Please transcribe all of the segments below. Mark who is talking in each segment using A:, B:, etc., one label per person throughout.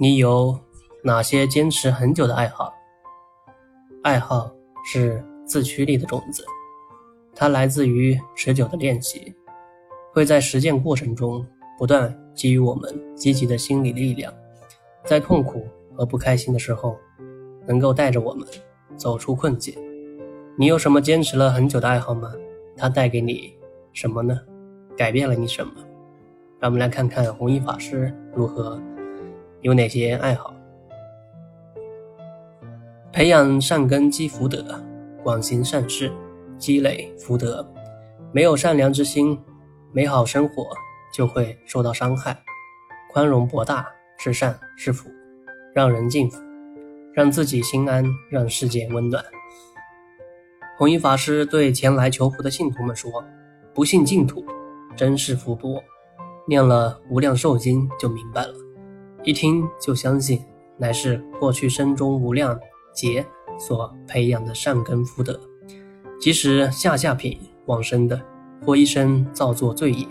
A: 你有哪些坚持很久的爱好？爱好是自驱力的种子，它来自于持久的练习，会在实践过程中不断给予我们积极的心理力量，在痛苦和不开心的时候，能够带着我们走出困境。你有什么坚持了很久的爱好吗？它带给你什么呢？改变了你什么？让我们来看看弘一法师如何，有哪些爱好。培养善根积福德，广行善事，积累福德。没有善良之心，美好生活就会受到伤害。宽容博大是善是福，让人敬服，让自己心安，让世界温暖。弘一法师对前来求福的信徒们说：“不信净土，真是福薄。”念了《无量寿经》就明白了，一听就相信，乃是过去生中无量劫所培养的善根福德。即使下下品往生的，或一生造作罪业，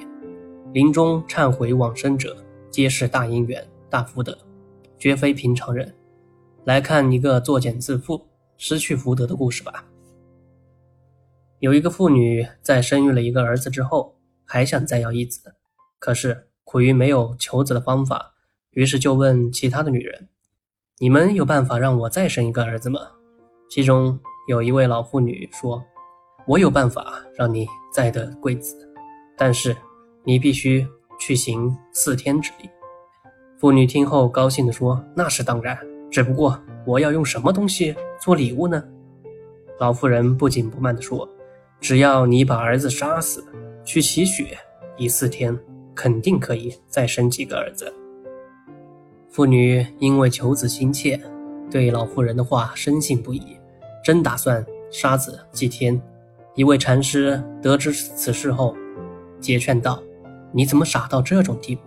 A: 临终忏悔往生者，皆是大因缘、大福德，绝非平常人。来看一个作茧自缚、失去福德的故事吧。有一个妇女在生育了一个儿子之后，还想再要一子。可是苦于没有求子的方法，于是就问其他的女人：“你们有办法让我再生一个儿子吗？”其中有一位老妇女说：“我有办法让你再得贵子，但是你必须去行四天之礼。”妇女听后高兴地说：“那是当然，只不过我要用什么东西做礼物呢？”老妇人不紧不慢地说：“只要你把儿子杀死，去祈血，一四天。”肯定可以再生几个儿子。妇女因为求子心切，对老妇人的话深信不疑，真打算杀子祭天。一位禅师得知此事后，解劝道：“你怎么傻到这种地步？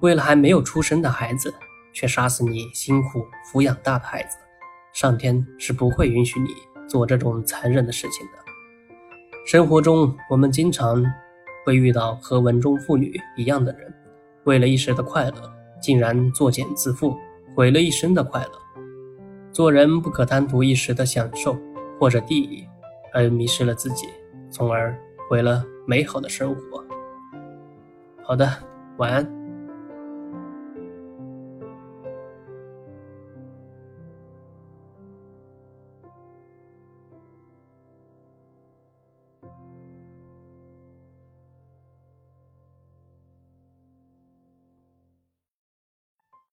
A: 为了还没有出生的孩子，却杀死你辛苦抚养大的孩子，上天是不会允许你做这种残忍的事情的。”生活中，我们经常。会遇到和文中妇女一样的人，为了一时的快乐，竟然作茧自缚，毁了一生的快乐。做人不可贪图一时的享受或者地利，而迷失了自己，从而毁了美好的生活。好的，晚安。